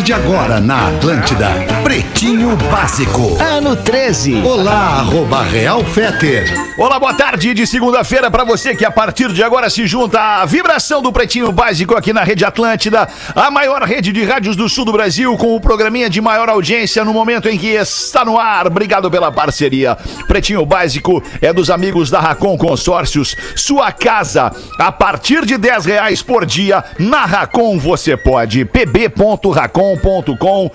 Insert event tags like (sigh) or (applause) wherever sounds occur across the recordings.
partir de agora na Atlântida, Pretinho Básico. Ano 13. Olá, arroba Real Feter. Olá, boa tarde de segunda-feira para você que a partir de agora se junta à vibração do Pretinho Básico aqui na Rede Atlântida, a maior rede de rádios do sul do Brasil, com o programinha de maior audiência no momento em que está no ar. Obrigado pela parceria. Pretinho Básico é dos amigos da Racon Consórcios. Sua casa, a partir de 10 reais por dia, na Racon você pode com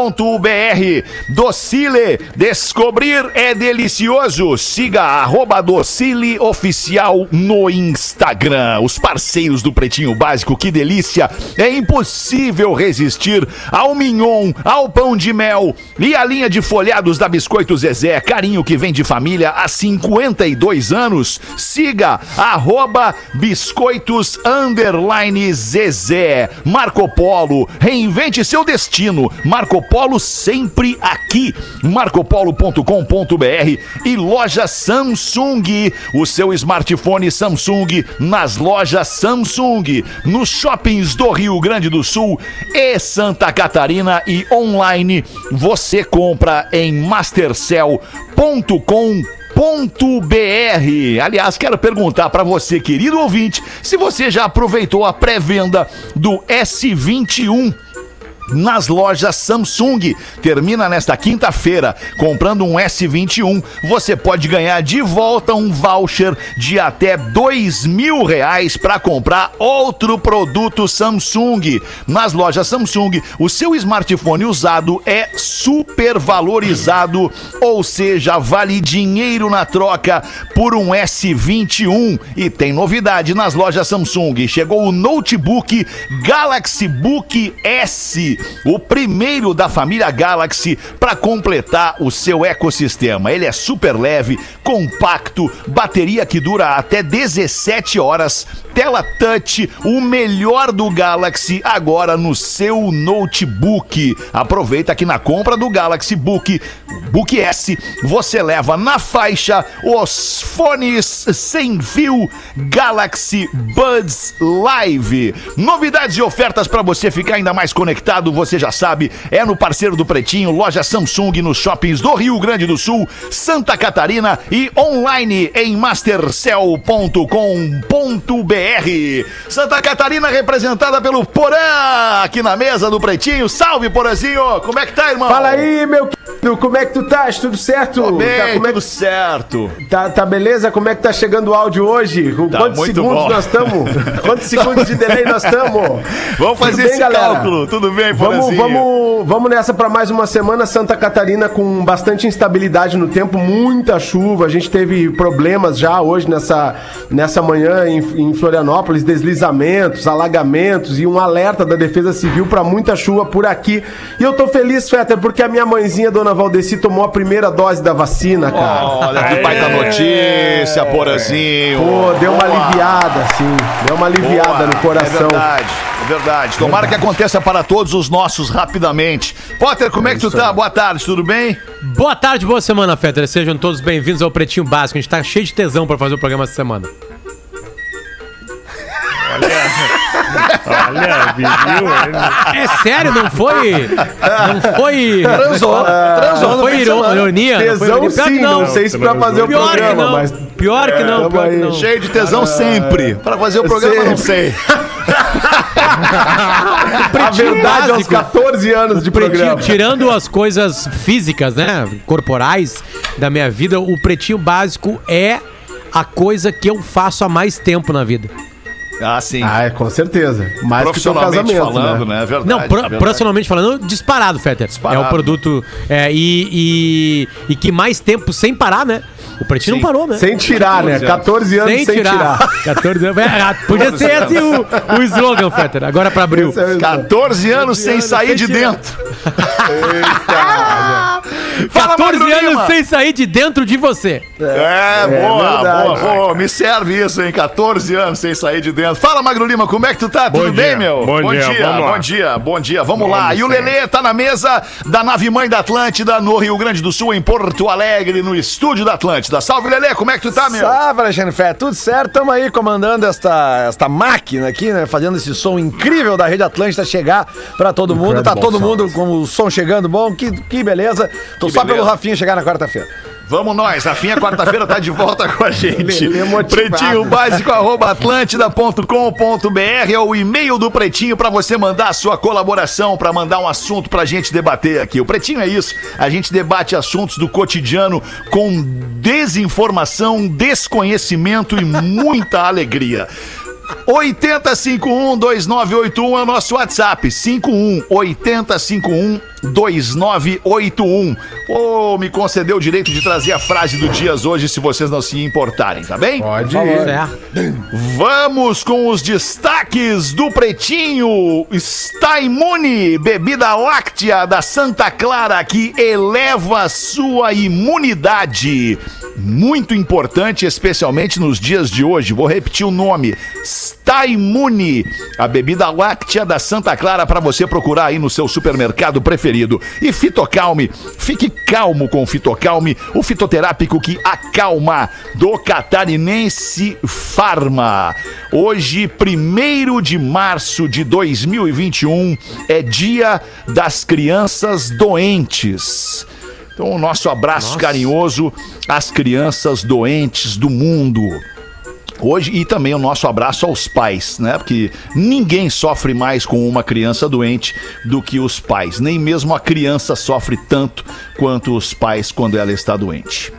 pb.racon.com.br Docile, descobrir é delicioso. Siga arroba Docile Oficial no Instagram. Os parceiros do Pretinho Básico, que delícia. É impossível resistir ao mignon, ao pão de mel e a linha de folhados da Biscoito Zezé. Carinho que vem de família há 52 anos. Siga arroba Biscoitos Underline Zezé. Marco Polo, reinvente seu destino. Marco Polo sempre aqui. marcopolo.com.br e loja Samsung. O seu smartphone Samsung nas lojas Samsung, nos shoppings do Rio Grande do Sul e Santa Catarina e online você compra em mastercell.com Aliás, quero perguntar para você, querido ouvinte, se você já aproveitou a pré-venda do S21 nas lojas Samsung. Termina nesta quinta-feira. Comprando um S21, você pode ganhar de volta um voucher de até dois mil reais para comprar outro produto Samsung. Nas lojas Samsung, o seu smartphone usado é super valorizado, ou seja, vale dinheiro na troca por um S21. E tem novidade nas lojas Samsung. Chegou o notebook Galaxy Book S o primeiro da família Galaxy para completar o seu ecossistema. Ele é super leve, compacto, bateria que dura até 17 horas, tela touch, o melhor do Galaxy agora no seu notebook. Aproveita que na compra do Galaxy Book, Book S, você leva na faixa os fones sem fio Galaxy Buds Live. Novidades e ofertas para você ficar ainda mais conectado você já sabe, é no parceiro do Pretinho, loja Samsung nos shoppings do Rio Grande do Sul, Santa Catarina e online em mastercell.com.br. Santa Catarina representada pelo Porã aqui na mesa do Pretinho. Salve, Porãzinho! Como é que tá, irmão? Fala aí, meu querido, como é que tu estás? Tudo certo? Tô bem, tá, como é que... certo. Tá, tá beleza? Como é que tá chegando o áudio hoje? Tá quantos segundos bom. nós estamos? (laughs) Quantos segundos de delay nós estamos? Vamos fazer esse cálculo. Tudo bem, Vamos, vamos, vamos nessa para mais uma semana. Santa Catarina com bastante instabilidade no tempo, muita chuva. A gente teve problemas já hoje nessa, nessa manhã em, em Florianópolis, deslizamentos, alagamentos e um alerta da Defesa Civil para muita chuva por aqui. E eu tô feliz, Fetter, porque a minha mãezinha, dona Valdeci, tomou a primeira dose da vacina, cara. Olha que baita notícia, Porãzinho. Pô, deu uma Boa. aliviada, assim. Deu uma aliviada Boa. no coração. É verdade, verdade. Tomara que aconteça para todos os nossos rapidamente. Potter, como é que tu tá? Boa tarde, tudo bem? Boa tarde, boa semana, Fetter. Sejam todos bem-vindos ao Pretinho Básico. A gente tá cheio de tesão pra fazer o programa essa semana. Olha, viu? É sério, não foi. Não foi. Transou, transou Não foi ironia? não foi Tesão ironia. Sim, não, sei se pra fazer o Pior que programa, não. mas Pior que não, tamo pior que não. Cheio de tesão sempre. Para fazer o programa, não sei. (laughs) (laughs) a verdade aos básico. 14 anos de Pretinho, programa. tirando as coisas físicas, né? Corporais da minha vida, o pretinho básico é a coisa que eu faço há mais tempo na vida. Ah, sim. Ah, é, com certeza. Mais que o seu Profissionalmente casamento, falando, né? né? É verdade. Não, pro- verdade. profissionalmente falando, disparado, Fetter. Disparado. É o produto. é, e, e, e que mais tempo sem parar, né? O Pretinho Sim. não parou, né? Sem tirar, né? 14 anos sem, tirar. 14 anos. É, podia ser esse o, o slogan, Fetter. Agora pra abril. Esse é o- 14 anos sem anos sair sem de tirar. dentro. Fala, 14 Magro Lima. anos sem sair de dentro de você. É, boa, verdade. boa, boa. Me serve isso, hein? 14 anos sem sair de dentro. Fala, Magro Lima, como é que tu tá? Tudo dia, bem, meu? bom dia, vamos lá. bom dia, bom dia. Vamos, Vamos lá. E o. Lelê tá na mesa da nave mãe da Atlântida, no Rio Grande do Sul, em Porto Alegre, no estúdio da Atlântida. Salve, Lelê, como é que tu tá, meu? Salve, Alexandre Fé, tudo certo? Tamo aí comandando esta, esta máquina aqui, né? Fazendo esse som incrível da Rede Atlântida chegar pra todo mundo. Tá todo mundo com o som chegando bom, que, que beleza. Tô Que só pelo Rafinha chegar na quarta-feira. Vamos nós, Rafinha, quarta-feira tá de volta com a gente. (laughs) Pretinho básico, arroba atlântida.com.br é o e-mail do Pretinho pra você mandar a sua colaboração, pra mandar um assunto pra gente debater aqui. O Pretinho é isso, a gente debate assuntos do cotidiano com desinformação, desconhecimento e muita (laughs) alegria. 80512981 é o nosso WhatsApp. 5180512981. Ô, me concedeu o direito de trazer a frase do Dias hoje, se vocês não se importarem, tá bem? Pode ir. Vamos com os destaques do Pretinho. Está imune, bebida láctea da Santa Clara que eleva sua imunidade. Muito importante, especialmente nos dias de hoje. Vou repetir o nome. Está imune, a bebida láctea da Santa Clara para você procurar aí no seu supermercado preferido. E Fitocalme, fique calmo com o Fitocalme, o fitoterápico que acalma do Catarinense Farma. Hoje, 1 de março de 2021, é dia das crianças doentes. Então, o nosso abraço carinhoso às crianças doentes do mundo. Hoje, e também o nosso abraço aos pais, né? Porque ninguém sofre mais com uma criança doente do que os pais. Nem mesmo a criança sofre tanto quanto os pais quando ela está doente.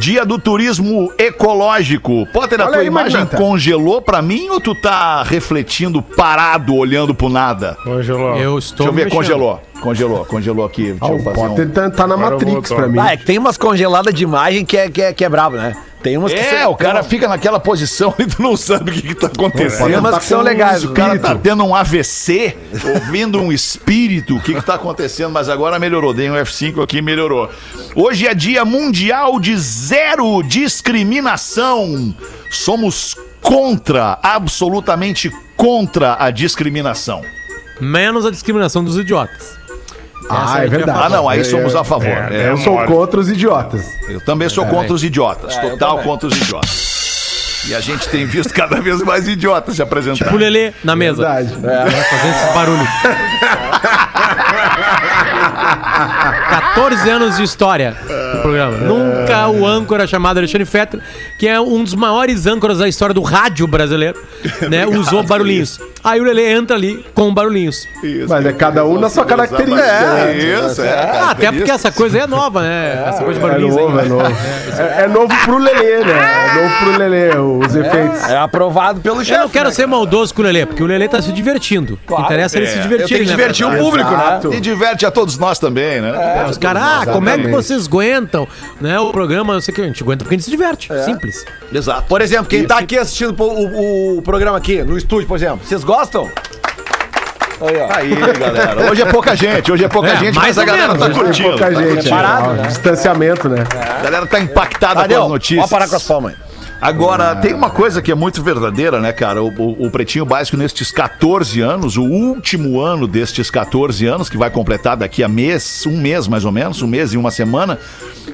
Dia do turismo ecológico. Potter, a Olha tua aí, imagem Magnata. congelou pra mim ou tu tá refletindo parado, olhando pro nada? Congelou. Eu estou Deixa eu ver, mexendo. congelou. Congelou, congelou aqui. Deixa Ah, eu o fazer um... Potter tá, tá na Agora Matrix pra mim. Ah, é que tem umas congeladas de imagem que é, que é, que é brabo, né? Tem umas que É, o cara fica naquela posição (laughs) e tu não sabe o que, que tá Tem acontecendo. umas Tá que são legais. O cara tá tendo um AVC, ouvindo um espírito, o que que tá acontecendo? Mas agora melhorou, dei um F5 aqui e melhorou. Hoje é dia mundial de zero discriminação. Somos contra, absolutamente contra a discriminação. Menos a discriminação dos idiotas. Ah, é que verdade. Ah, não, aí É, somos é. a favor. É, É, Eu sou contra os idiotas. eu também sou contra os idiotas, total contra os idiotas. E a gente tem visto cada vez mais idiotas se apresentar. Tipo o Lelê na mesa. Verdade. Vai fazendo esse barulho. (laughs) (laughs) 14 anos de história do programa. Nunca o âncora chamado Alexandre Fetter, que é um dos maiores âncoras da história do rádio brasileiro, (laughs) né, usou barulhinhos. Aí o Lelê entra ali com barulhinhos. Isso, Mas é cada um na sua característica. É, né? isso, é. Ah, até porque essa coisa aí é nova, né? Essa coisa de É barulhinhos novo, é aí. novo. (laughs) É, é novo pro Lelê, né? É novo pro Lelê, os efeitos. É aprovado pelo chefe. Eu não quero né? ser maldoso com o Lelê, porque o Lelê tá se divertindo. O que interessa é ele se Eu divertir. tenho que né, divertir o Fetter? público, né? Exato. E diverte a todos nós também, né? É, os caras, ah, como é que vocês aguentam, né? O programa, não sei o que, a gente aguenta porque a gente se diverte. Simples. Exato. Por exemplo, quem tá aqui assistindo o, o- o programa aqui, no estúdio, por exemplo, vocês gostam? Aí, ó. Aí, galera. Hoje é pouca gente, hoje é pouca É, gente, mais mas a galera menos, tá Hoje tem curtindo. pouca tá gente. curtindo. Parado, né? Distanciamento, né? A galera tá impactada com as notícias. Ó, parar com as palmas aí. Agora, tem uma coisa que é muito verdadeira, né, cara? O, o- o Pretinho Básico, nestes 14 anos, o último ano destes 14 anos, que vai completar daqui a mês, um mês mais ou menos, um mês e uma semana,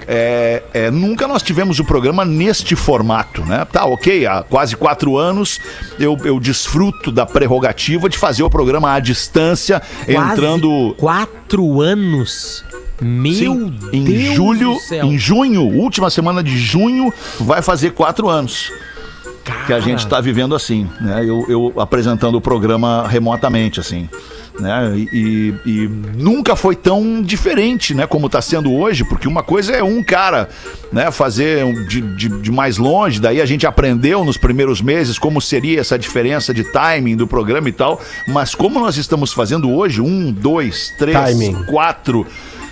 é, é, nunca nós tivemos o programa neste formato, né? Tá, ok, há quase quatro anos eu, eu desfruto da prerrogativa de fazer o programa à distância, entrando. Quatro anos. Meu Sim, em Deus julho, do céu. em junho, última semana de junho, vai fazer quatro anos que a gente está vivendo assim, né? Eu, eu apresentando o programa remotamente, assim, né? E, e- e nunca foi tão diferente, né? Como está sendo hoje, porque uma coisa é um cara, né? Fazer de, de, de mais longe, daí a gente aprendeu nos primeiros meses como seria essa diferença de timing do programa e tal, mas como nós estamos fazendo hoje, um, dois, três, Timing. quatro,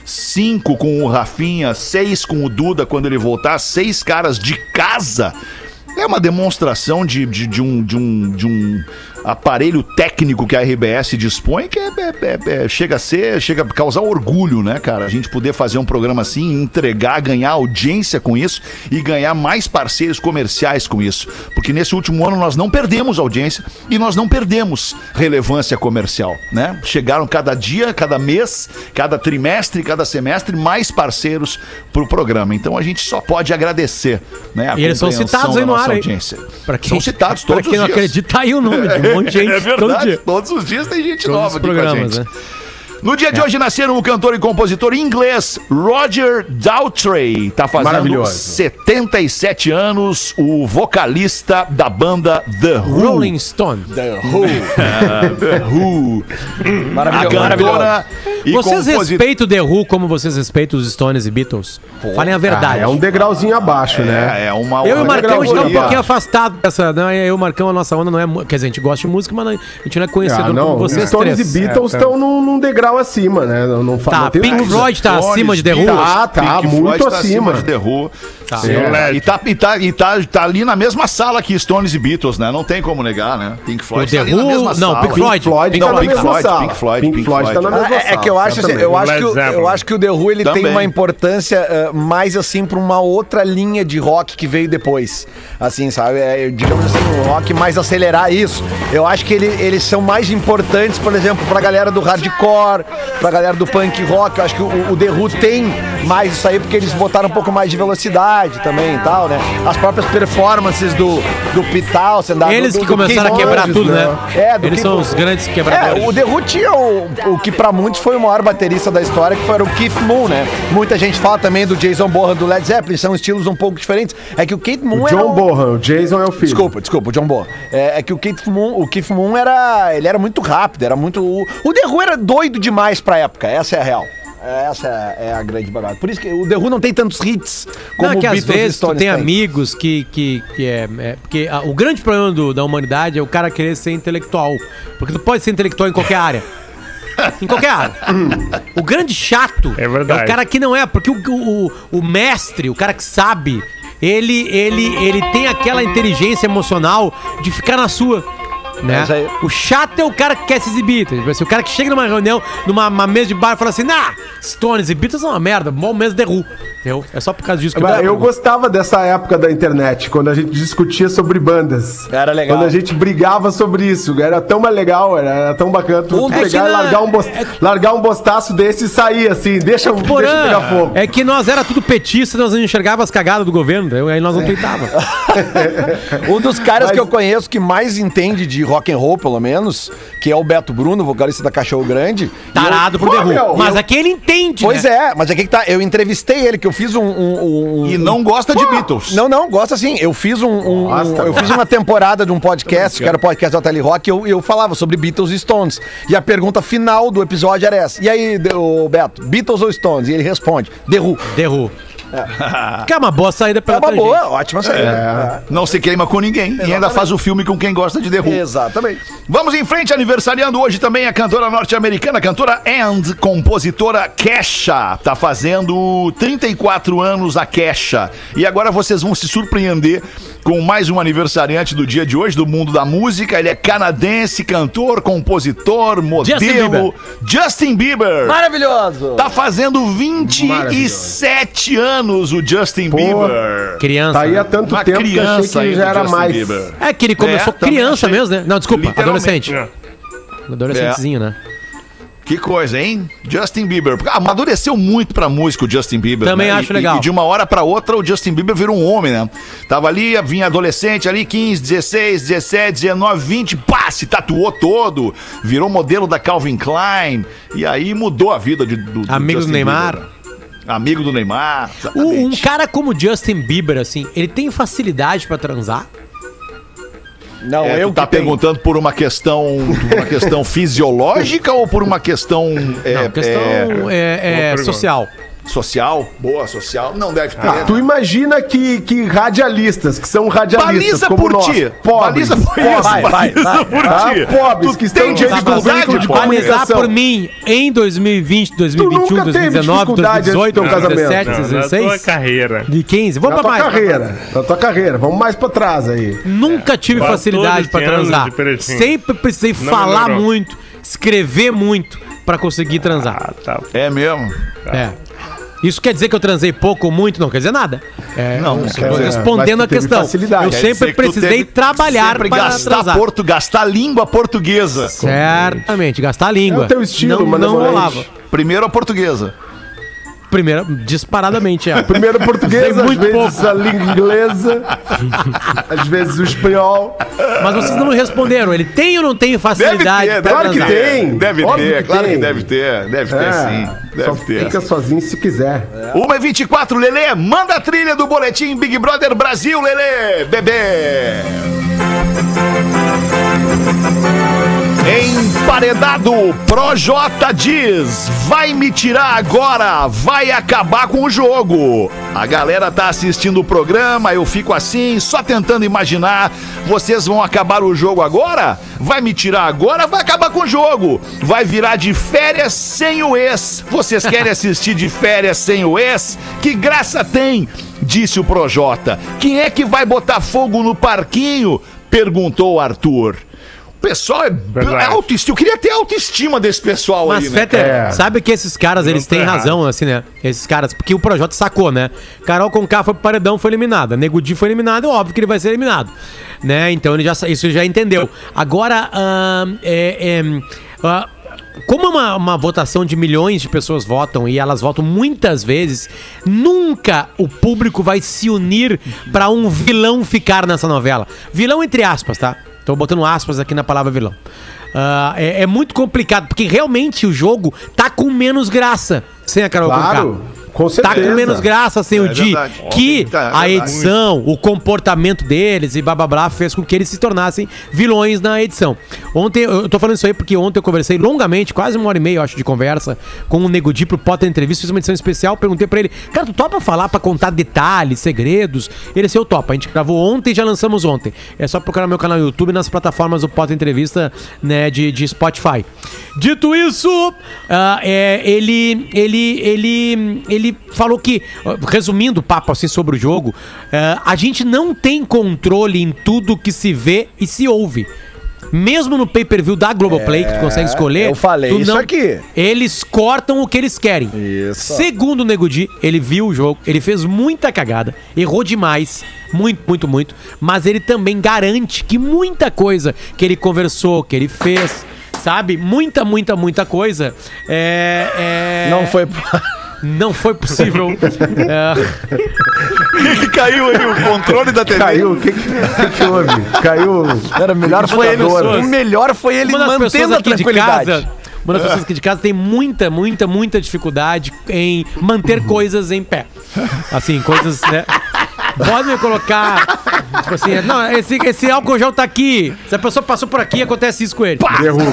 cinco com o Rafinha, seis com o Duda quando ele voltar, seis caras de casa. é uma demonstração de, de, de um, de, um, de um aparelho técnico que a RBS dispõe que é, é- é- é- chega a ser, chega a causar orgulho, né, cara? A gente poder fazer um programa assim, entregar, ganhar audiência com isso e ganhar mais parceiros comerciais com isso. Porque nesse último ano nós não perdemos audiência e nós não perdemos relevância comercial, né? Chegaram cada dia, cada mês, cada trimestre, cada semestre mais parceiros pro programa. Então a gente só pode agradecer, né? a E eles são citados aí no ar, audiência. Pra quem, São citados pra todos quem os não dias. acredita, tá aí o um (laughs) monte de gente É todo verdade, dia. todos os dias tem gente Todos nova os aqui com a programas, gente. né? No dia de hoje nasceram o cantor e compositor inglês Roger Daltrey. Tá fazendo Maravilhoso. 77 anos, o vocalista da banda The Who. Rolling Stone. The Who. (laughs) The Who. A Maravilhoso. maravilhoso. cantora e Vocês compositor. respeitam The Who como vocês respeitam os Stones e Beatles? Falem a verdade. Ah, é um degrauzinho abaixo, né? É, é uma Eu e o Marcão, a gente tá um pouquinho afastado dessa. Não, eu e o Marcão, a nossa onda não é. Quer dizer, a gente gosta de música, mas não- a gente não é conhecedor Ah, não, como vocês Stones três. e Beatles estão num, num degrau acima, né? Não, não fa- Tá, não Pink. Floyd tá Stones, acima de The Who? Tá, tá, Pink muito Floyd tá acima. de The Who. Tá. É, E, tá, e, tá, e tá, tá ali na mesma sala que Stones e Beatles, né? Não tem como negar, né? Pink O Floyd The tá ali na Who. mesma Não, sala. Pink Floyd. Floyd Pink tá na Pink mesma Floyd, sala. Pink Floyd, Pink Pink Floyd tá na Floyd. mesma É, é que eu sala, acho, assim, eu acho que, o- eu acho que o The Who ele Também. tem uma importância eh, mais assim pra uma outra linha de rock que veio depois. Assim, sabe? É, digamos assim, um rock mais acelerar isso. Eu acho que ele- eles são mais importantes, por exemplo, pra galera do hardcore, pra galera do punk rock. Eu acho que o, o The Who tem mais isso aí porque eles botaram um pouco mais de velocidade também e tal, né? As próprias performances do, do Townsend, da- Eles do- que do começaram a quebrar tudo, né? É, do Eles Keith- são os grandes quebradores. é, o The Who tinha o, o que pra muitos foi o maior baterista da história, que foi o Keith Moon, né? Muita gente fala também do Jason Bohan do Led Zeppelin, são estilos um pouco diferentes. É que o Keith Moon O era John um- Bohan, o Jason é o filho. Desculpa, desculpa, o John Bohan. É, é que o Keith Moon, o Keith Moon era, ele era muito rápido, era muito o, o The Who era doido demais pra época, essa é a real. Essa é a grande bagagem. Por isso que o The Who não tem tantos hits como Não, é o que às Beatles vezes tu tem amigos que, que, que é, é- Porque ah, o grande problema do- da humanidade é o cara querer ser intelectual. Porque tu pode ser intelectual em qualquer área. (laughs) Em qualquer área. O grande chato É verdade. o cara que não é, porque o, o, o mestre, o cara que sabe, ele, ele, ele tem aquela inteligência emocional de ficar na sua. Né? É aí. O chato é o cara que quer se exibir. Tipo assim, o cara que chega numa reunião, numa uma mesa de bar e fala assim: Nah, Stones e Beatles são uma merda, bom mesmo Who. Entendeu? É só por causa disso que Mas eu gostava dessa época da internet, quando a gente discutia sobre bandas. Era legal. Quando a gente brigava sobre isso. Era tão mais legal, era, era tão bacana tu é pegar e largar um, bos- largar um bostaço desse e sair assim. Deixa, deixa Porã, pegar fogo. é que nós era tudo petista, nós não enxergava as cagadas do governo, aí nós não tweetava. (laughs) Um dos caras Mas- que eu conheço que mais entende de rock and roll, pelo menos, que é o Beto Bruno, vocalista da Cachorro Grande. Tarado The Who. meu, Mas eu- aqui ele entende, Pois né? é, mas aqui que tá. Eu entrevistei ele, que eu fiz um. um- um- E não gosta de Beatles. Não, não, gosta sim. Eu fiz um. um- Gosta, um- eu fiz uma temporada de um podcast, que era o podcast da Tele Rock, e eu, eu falava sobre Beatles e Stones. E a pergunta final do episódio era essa. E aí, ô, Beto, Beatles ou Stones? E ele responde: The Who. Who. Que é uma boa saída É pela uma boa, ótima saída. Não se queima com ninguém e ainda faz o filme com quem gosta de. É. Exatamente. Vamos em frente, aniversariando hoje também a cantora norte-americana, a cantora and compositora Kesha. Tá fazendo 34 anos a Kesha. E agora vocês vão se surpreender com mais um aniversariante do dia de hoje, do mundo da música. Ele é canadense, cantor, compositor, modelo. Bieber. Justin Bieber. Maravilhoso! Tá fazendo 27 anos o Justin Bieber. Criança. Tá aí há né? tanto Uma tempo que achei criança que ainda, já era Justin mais. Bieber. É que ele começou É, criança achei. mesmo, né? Não, desculpa, adolescente. Adolescentezinho, né? Que coisa, hein? Justin Bieber. Porque Amadureceu muito pra música o Justin Bieber. Também né? acho E- legal. E de uma hora pra outra o Justin Bieber virou um homem, né? Tava ali, vinha adolescente ali, 15, 16, 17, 19, 20, pá, se tatuou todo. Virou modelo da Calvin Klein. E aí mudou a vida de, do, do Amigo do Justin Neymar. Bieber. Amigo do Neymar. Um, um cara como Justin Bieber, assim, ele tem facilidade pra transar? Não, É, eu tu tá que tenho. perguntando por uma questão, por uma questão (laughs) fisiológica ou por uma questão, é, Não, questão é, é, é, social. Social, boa social, não deve ter. Ah, tu imagina que, que radialistas, que são radialistas Baliza como por nós, ti. pobres, Baliza por isso. vai, vai, Baliza vai. por tá? ti. pobres Tu que estão tem diante do veículo de comunicação. por mim em 2020, 2021, nunca teve 2019, dificuldade antes do 2018, teu casamento. 2017, Não, na tua 2016, carreira. de 15. Na Vamos pra tua mais. carreira, na tua carreira. Vamos mais pra trás aí. Nunca tive Quase facilidade pra transar. Sempre precisei Não falar melhorou. muito, escrever muito pra conseguir transar. Ah, tá. É mesmo? É. Isso quer dizer que eu transei pouco ou muito? Não quer dizer nada. É, Não, eu quer dizer, respondendo a questão. Eu sempre precisei trabalhar sempre para gastar transar. portu, gastar língua portuguesa. Certamente, gastar língua. É o teu estilo, não, não Morante. rolava. Primeiro a portuguesa. Primeiro, disparadamente, é. Primeiro português, às muito vezes a língua inglesa, às vezes o espanhol. Mas vocês não me responderam. Ele tem ou não tem Deve facilidade ter, pra claro que transar? tem. Deve Óbvio ter, que claro que tem. deve ter. Deve ter É, sim. só Deve ter. fica sozinho se quiser. Uma e 24, Lelê, manda a trilha do boletim Big Brother Brasil, Lelê, bebê. Emparedado, Projota diz: vai me tirar agora, vai acabar com o jogo. A galera tá assistindo o programa, eu fico assim, só tentando imaginar. Vocês vão acabar o jogo agora? Vai me tirar agora, vai acabar com o jogo. Vai virar de férias sem o ex. Vocês querem assistir de férias sem o ex? Que graça tem? Disse o Projota. Quem é que vai botar fogo no parquinho? Perguntou o Arthur. O pessoal é, Verdade. é autoestima. Eu queria ter a autoestima desse pessoal Mas, aí, né? Fetter, É. sabe que esses caras, eles têm errado. razão, assim, né? Esses caras, porque o Projota sacou, né? Carol Conká foi pro paredão, foi eliminada. Nego Di foi eliminado, é óbvio que ele vai ser eliminado. Né? Então ele já, isso ele já entendeu. Agora, ahn, é, é, ah, como é uma, uma votação de milhões de pessoas votam e elas votam muitas vezes, nunca o público vai se unir pra um vilão ficar nessa novela. Vilão entre aspas, tá? Tô botando aspas aqui na palavra vilão. Ah, é, é muito complicado, porque realmente o jogo tá com menos graça sem a Carol Claro, Conká. Com Tá certeza. com menos graça sem o Di. Que Tá, é a edição, o comportamento deles e blá blá blá fez com que eles se tornassem vilões na edição. Ontem, eu tô falando isso aí porque ontem eu conversei longamente, quase uma hora e meia, eu acho, de conversa com o Nego Di pro Potter Entrevista. Fiz uma edição especial, perguntei pra ele, cara, tu topa falar pra contar detalhes, segredos? Ele disse, eu topo. A gente gravou ontem e já lançamos ontem. É só procurar meu canal no YouTube e nas plataformas do Potter Entrevista, né, de, de Spotify. Dito isso, ah, é, ele, ele, ele, ele falou que, resumindo o papo assim sobre o jogo, ah, a gente não tem controle em tudo que se vê e se ouve. Mesmo no pay-per-view da Globoplay, que tu consegue escolher. eu falei tu isso aqui. Eles cortam o que eles querem. Isso. Segundo o Nego Di, ele viu o jogo, ele fez muita cagada, errou demais, muito, muito, muito, mas ele também garante que muita coisa que ele conversou, que ele fez, sabe? Muita, muita, muita coisa é, é- Não foi. Não foi possível. (laughs) É, que caiu aí o controle da TV? Caiu, o que, que, que houve? Caiu. Era melhor foi ele. O melhor foi ele mantendo a de tranquilidade. casa. Uma das pessoas aqui de casa tem muita, muita, muita dificuldade em manter coisas em pé. Assim, coisas, né? Pode me colocar. Tipo assim, não, esse, esse álcool gel tá aqui. Se a pessoa passou por aqui, acontece isso com ele. Derruba.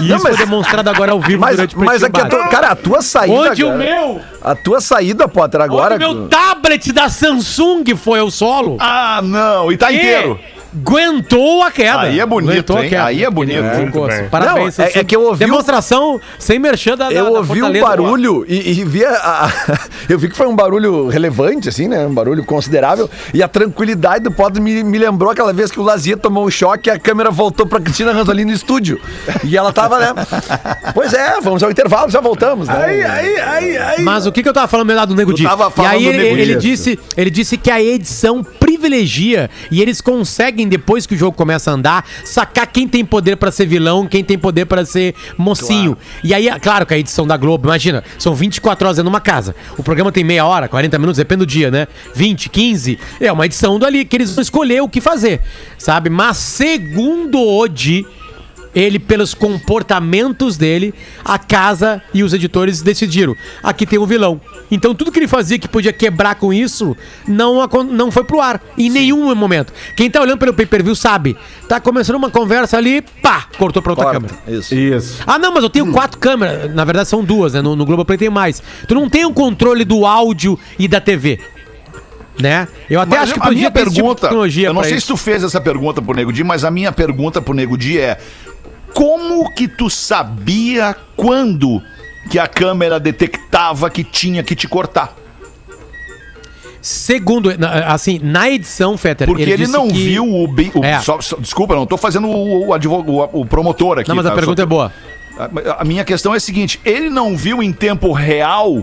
E Não, isso mas- foi demonstrado agora ao vivo Mas, durante o mas aqui, a tua, cara, a tua saída. Onde o meu? A tua saída, Potter, agora. Onde o meu tablet da Samsung foi ao solo? Ah, não. E tá inteiro. Aguentou a queda. Aí é bonito, Aguentou hein? Aí é bonito. Ficou assim. bem. Parabéns, Não, é- é que eu ouvi o- Demonstração sem merchan da, da Eu ouvi um Fortaleza. barulho e, e vi a, a- (laughs) Eu vi que foi um barulho relevante, assim, né? Um barulho considerável. E a tranquilidade do Potter me, me lembrou aquela vez que o Lazier tomou um choque e a câmera voltou pra Cristina Ranzolini no estúdio. E ela tava, né? (laughs) Pois é, vamos ao intervalo, já voltamos, né? Aí, aí, aí, aí. Mas o que, que eu tava falando lá do Nego Di? tava E falando aí do ele, ele disse, ele disse que a edição privilegia e eles conseguem, depois que o jogo começa a andar, sacar quem tem poder pra ser vilão, quem tem poder pra ser mocinho. E aí, claro que a edição da Globo, imagina, são 24 horas dentro de uma casa. O programa tem meia hora, 40 minutos, depende do dia, né? 20, 15. É uma edição dali que eles vão escolher o que fazer, sabe? Mas segundo o Di, Ele, pelos comportamentos dele, a casa e os editores decidiram. Aqui tem um vilão. Então tudo que ele fazia que podia quebrar com isso não, não foi pro ar. Em nenhum momento. Quem tá olhando pelo pay-per-view sabe. Tá começando uma conversa ali, pá, cortou pra outra Corta. câmera. Isso. Isso. Ah, não, mas eu tenho quatro câmeras. Na verdade, são duas, né? No, no Globoplay tem mais. Tu não tem o controle do áudio e da TV. Né? Eu até Mas acho que a minha tipo de pergunta, tecnologia eu não sei isso. se tu fez essa pergunta pro Nego Di, mas a minha pergunta pro Nego Di é: como que tu sabia quando que a câmera detectava que tinha que te cortar? Segundo, assim, na edição, Fetter. Porque ele, disse não que- viu o, bi- o- É. só- só- desculpa, não tô fazendo o, o, advog- o- promotor aqui. Não, mas a tá? pergunta Só- é boa. A, a minha questão é a seguinte: ele não viu em tempo real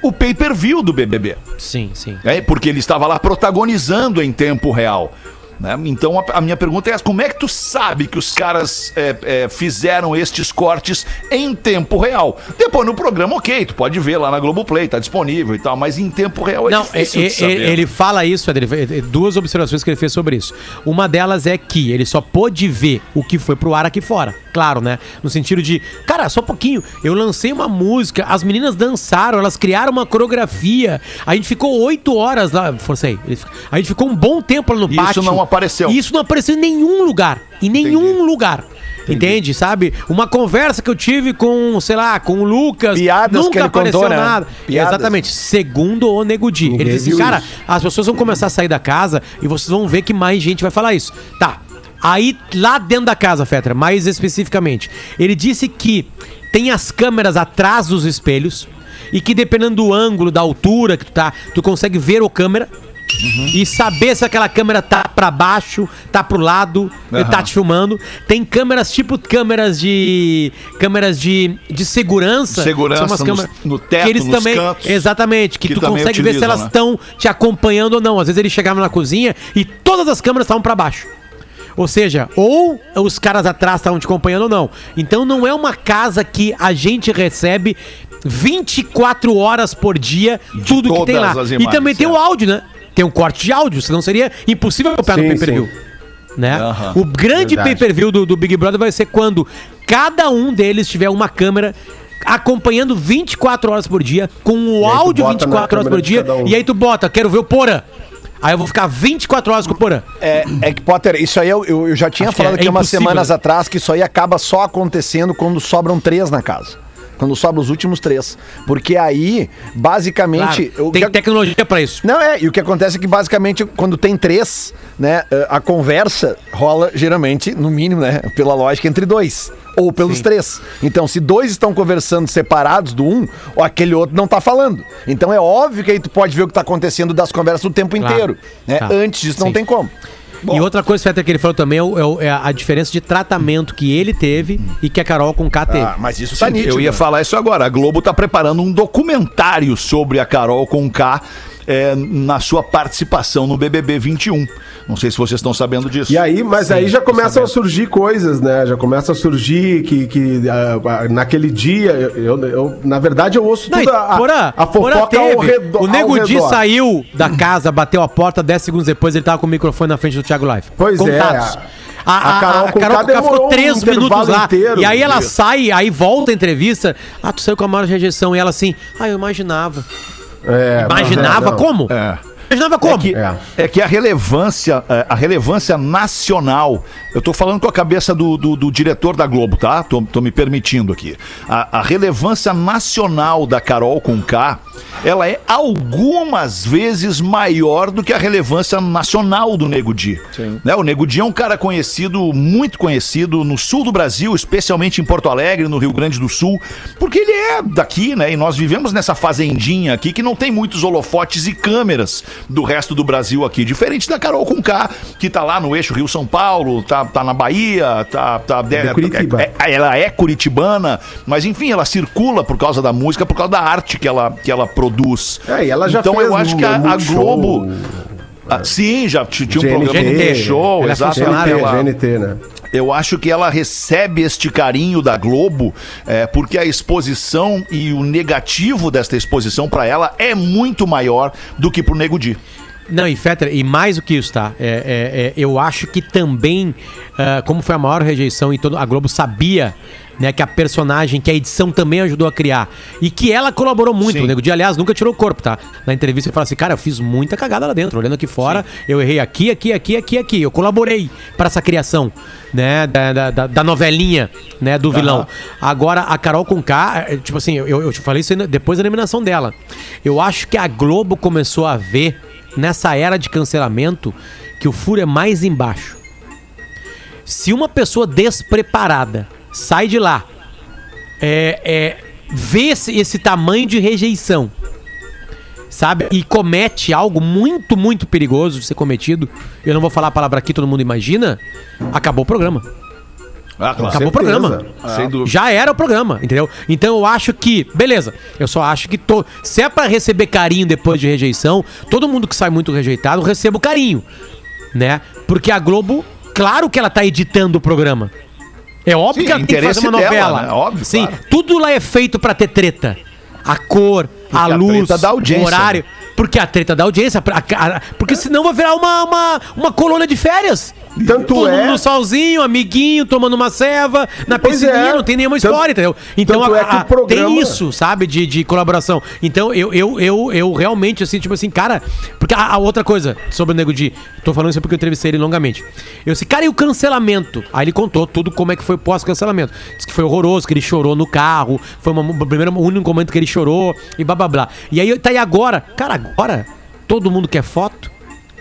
o pay-per-view do BBB. Sim, sim. É, porque ele estava lá protagonizando em tempo real. Né? Então a, a minha pergunta é essa: como é que tu sabe que os caras é, é, fizeram estes cortes em tempo real? Depois no programa, ok, tu pode ver lá na Globoplay, tá disponível e tal, mas em tempo real é Não, difícil e- de e- saber. ele fala isso, Feder, ele- duas observações que ele fez sobre isso. Uma delas é que ele só pôde ver o que foi pro ar aqui fora. Claro, né? No sentido de, cara, só um pouquinho. Eu lancei uma música, as meninas dançaram, elas criaram uma coreografia. A gente ficou oito horas lá. Forcei. A gente ficou um bom tempo lá no Isso pátio. não apareceu. E isso não apareceu em nenhum lugar. Em nenhum Entendi. lugar. Entende? Sabe? Uma conversa que eu tive com, sei lá, com o Lucas. Piadas nunca que ele apareceu contou, né? nada. Piadas. Exatamente. Segundo o Nego Di. Ele disse assim, cara, as pessoas vão começar a sair da casa e vocês vão ver que mais gente vai falar isso. Tá. Aí, lá dentro da casa, Fetra, mais especificamente, ele disse que tem as câmeras atrás dos espelhos e que dependendo do ângulo, da altura que tu tá, tu consegue ver o câmera e saber se aquela câmera tá pra baixo, tá pro lado, e tá te filmando. Tem câmeras tipo câmeras de câmeras de, de segurança, Segurança São umas câmeras no teto, que eles também, cantos, exatamente, que, que tu consegue ver se utilizam, elas né? estão te acompanhando ou não. Às vezes ele chegava na cozinha e todas as câmeras estavam pra baixo. Ou seja, ou os caras atrás estavam te acompanhando ou não. Então não é uma casa que a gente recebe 24 horas por dia, tudo que tem lá. e também tem o certo. áudio, né? Tem um corte de áudio, senão seria impossível eu pegar no Sim, pay-per-view. Né? Aham. O grande Verdade. pay-per-view do, do Big Brother vai ser quando cada um deles tiver uma câmera acompanhando 24 horas por dia, com o áudio bota na 24 horas por dia, um. e aí tu bota, quero ver o Porã. Aí eu vou ficar 24 horas com o Porã. É, é que, Potter, isso aí eu, eu, eu já tinha Acho que falado é- aqui é umas semanas atrás que isso aí acaba só acontecendo quando sobram três na casa. Quando sobram os últimos três. Porque aí, basicamente. Claro, tem que- tecnologia pra isso. Não, é, e o que acontece é que basicamente quando tem três, né, eh, a conversa rola geralmente, no mínimo, né, pela lógica, entre dois. Ou pelos três. Então, se dois estão conversando separados do um, ou aquele outro não tá falando. Então é óbvio que aí tu pode ver o que tá acontecendo das conversas o tempo Claro. inteiro. Né? Tá. Antes disso não Sim. tem como. E outra coisa, Fetter, que ele falou também é, é é a diferença de tratamento que ele teve e que a Carol com K teve. Ah, mas isso tá Sim, nítido. eu ia falar isso agora. A Globo tá preparando um documentário sobre a Carol com K é, na sua participação no BBB 21. Não sei se vocês estão sabendo disso. E aí, mas aí já começam a surgir coisas, né? Já começa a surgir que, que ah, naquele dia, eu, eu- eu- na verdade, eu ouço Não, tudo a, Porã, a fofoca ao teve. redor. O Nego ao Di saiu (clears throat) da casa, bateu a porta, 10 segundos depois ele tava com o microfone na frente do Thiago Live. Pois é, A, a- Carol a com Carol K ficou demorou um 3 minutos lá. inteiro. e aí ela sai, aí volta a entrevista. Ah, tu saiu com a maior rejeição. E ela assim, ah, eu imaginava. É, Imaginava é, não. como? É. Imaginava como? É que, É. é que a relevância, é, a relevância nacional. Eu tô falando com a cabeça do, do, do diretor da Globo, tá? Tô, tô me permitindo aqui. A, a relevância nacional da Carol com K, ela é algumas vezes maior do que a relevância nacional do Nego Di. Né? O Nego Di é um cara conhecido, muito conhecido no sul do Brasil, especialmente em Porto Alegre, no Rio Grande do Sul, porque ele é daqui, né? E nós vivemos nessa fazendinha aqui que não tem muitos holofotes e câmeras do resto do Brasil aqui, diferente da Carol com K, que tá lá no eixo Rio-São Paulo, tá, tá na Bahia, tá, tá De Curitiba. é- é- ela é curitibana, mas enfim, ela circula por causa da música, por causa da arte que ela, que ela produz. É, ela já então eu acho um- que a, a Globo. Ah, sim, já tinha um GNT, programa de show, ela é exato. funcionária, GNT, ela- GNT, né? Eu acho que ela recebe este carinho da Globo é, porque a exposição e o negativo desta exposição pra ela é muito maior do que pro Nego Di. Não, e Fetter, e mais do que isso, tá? É, é, é, eu acho que também, ah, como foi a maior rejeição e todo, a Globo sabia né, que a personagem, que a edição também ajudou a criar. E que ela colaborou muito. Sim. O Nego de, aliás, nunca tirou o corpo, tá? Na entrevista ele fala assim, cara, eu fiz muita cagada lá dentro. Olhando aqui fora, eu errei aqui, aqui, aqui, aqui, aqui. Eu colaborei para essa criação, né? Da, da, da- novelinha, né? Do vilão. Agora, a Carol com K, é, tipo assim, eu, eu te falei isso depois da eliminação dela. Eu acho que a Globo começou a ver, nessa era de cancelamento, que o furo é mais embaixo. Se uma pessoa despreparada sai de lá, é, é, vê esse, esse tamanho de rejeição, sabe? E comete algo muito, muito perigoso de ser cometido, eu não vou falar a palavra aqui, todo mundo imagina, acabou o programa. Ah, claro. Acabou o programa. Sem dúvida. Já era o programa, entendeu? Então eu acho que, beleza, eu só acho que to... se é pra receber carinho depois de rejeição, todo mundo que sai muito rejeitado receba o carinho, né? Porque a Globo, claro que ela tá editando o programa. É óbvio Sim, que ela tem que fazer uma dela, novela. né? Óbvio, Sim, claro. tudo lá é feito pra ter treta. A cor, a a luz, o horário. Porque a treta da audiência, a- a- porque senão vai virar uma, uma, uma colônia de férias. Tanto Todo é- mundo no solzinho, amiguinho, tomando uma ceva, na Pois piscininha, é. não tem nenhuma Tanto- história, entendeu? Então tanto a- é a- programa- tem isso, sabe, de, de colaboração. Então eu, eu, eu, eu realmente, assim, tipo assim, cara. Porque a, a outra coisa sobre o Nego Di, tô falando isso porque eu entrevistei ele longamente. Eu disse, cara, e o cancelamento? Aí ele contou tudo como é que foi pós-cancelamento. Disse que foi horroroso, que ele chorou no carro, foi uma, o primeiro, o único momento que ele chorou e blá blá blá. E aí tá aí agora, cara, agora todo mundo quer foto,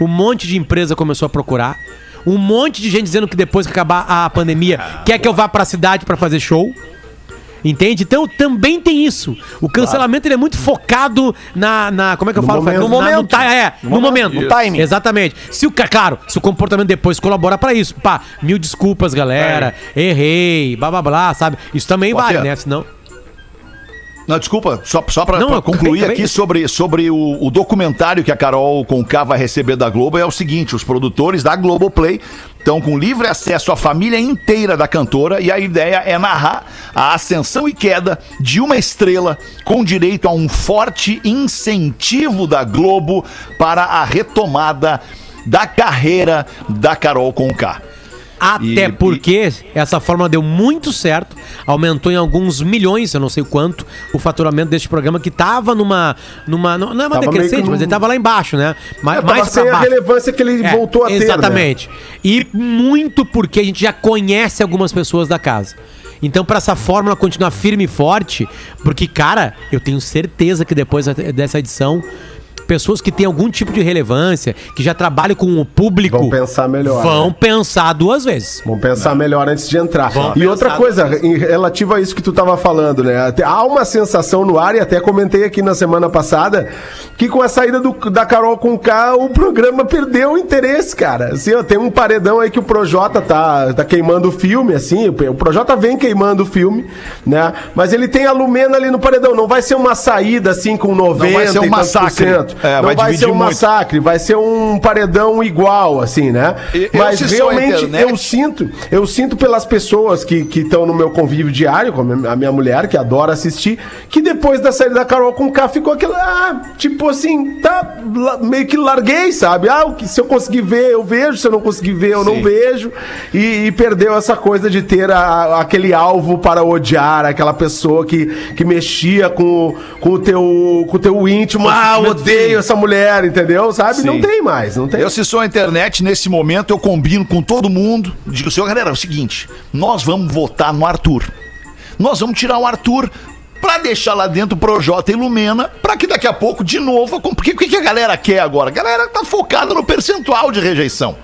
um monte de empresa começou a procurar. Um monte de gente dizendo que depois que acabar a pandemia quer que eu vá pra cidade pra fazer show. Entende? Então também tem isso. O cancelamento ele é muito focado na. na como é que eu No falo? momento. Na- No momento. ti- é, no, momento. No timing. Exatamente. Se o, claro, se o comportamento depois colabora pra isso. Pá, mil desculpas, galera. Errei, blá blá blá, sabe? Isso também Pode vale, né? Senão. Não, desculpa, só, só pra, Não, pra eu- concluir aqui sobre, sobre o, o documentário que a Carol com K vai receber da Globo é o seguinte: os produtores da Globoplay estão com livre acesso à família inteira da cantora e a ideia é narrar a ascensão e queda de uma estrela com direito a um forte incentivo da Globo para a retomada da carreira da Carol com K. Até E- porque essa forma deu muito certo, aumentou em alguns milhões, eu não sei quanto, o faturamento deste programa que tava numa. numa não é uma Tava decrescente, que mas ele tava lá embaixo, né? Mais, É, mais sem pra a baixo. relevância que ele É, voltou a ter, né? Exatamente. E muito porque a gente já conhece algumas pessoas da casa. Então, pra essa fórmula continuar firme e forte, porque, cara, eu tenho certeza que depois dessa edição, pessoas que têm algum tipo de relevância, que já trabalham com o público, Vão pensar melhor, Vão né? pensar duas vezes. Vamos pensar melhor antes de entrar. Vamos e outra coisa, em relativo a isso que tu tava falando, né? Há uma sensação no ar, e até comentei aqui na semana passada, que com a saída do- da Carol com K, o programa perdeu o interesse, cara. Assim, ó, tem um paredão aí que o Projota tá, tá queimando o filme, assim, o Projota vem queimando o filme, né? Mas ele tem a Lumena ali no paredão, não vai ser uma saída assim com 90 vai ser um massacre. É, não vai vai, ser um muito. massacre, vai ser um paredão igual, assim, né? E- Mas realmente internet- eu sinto, eu sinto pelas pessoas que estão no meu convívio diário, como a minha mulher, que adora assistir, que depois da saída da Carol com K ficou aquilo, ah, tipo assim, tá, meio que larguei, sabe? Ah, o que, se eu conseguir ver, eu vejo, se eu não conseguir ver, eu não Sim. vejo. E, e perdeu essa coisa de ter a- aquele alvo para odiar, aquela pessoa que, que mexia com, o- com, o teu, com o teu íntimo. Ah, eu odeio essa mulher, entendeu? Sabe? Não Sim. tem mais, não tem. Eu, se sou a internet, nesse momento eu combino com todo mundo. Digo assim, ó, galera, é o seguinte: nós vamos votar no Arthur. Nós vamos tirar o Arthur pra deixar lá dentro o Projota e Lumena, pra que daqui a pouco, de novo, porque o que que a galera quer agora? A galera tá focada no percentual de rejeição.